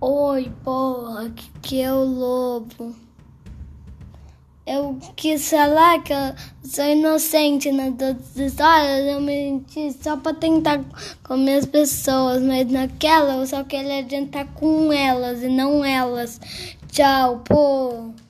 Oi, porra, que, que é o lobo. É eu quis falar que eu sou inocente né? nas outras histórias, eu menti só pra tentar comer as pessoas, mas naquela eu só queria adiantar com elas e não elas. Tchau, porra.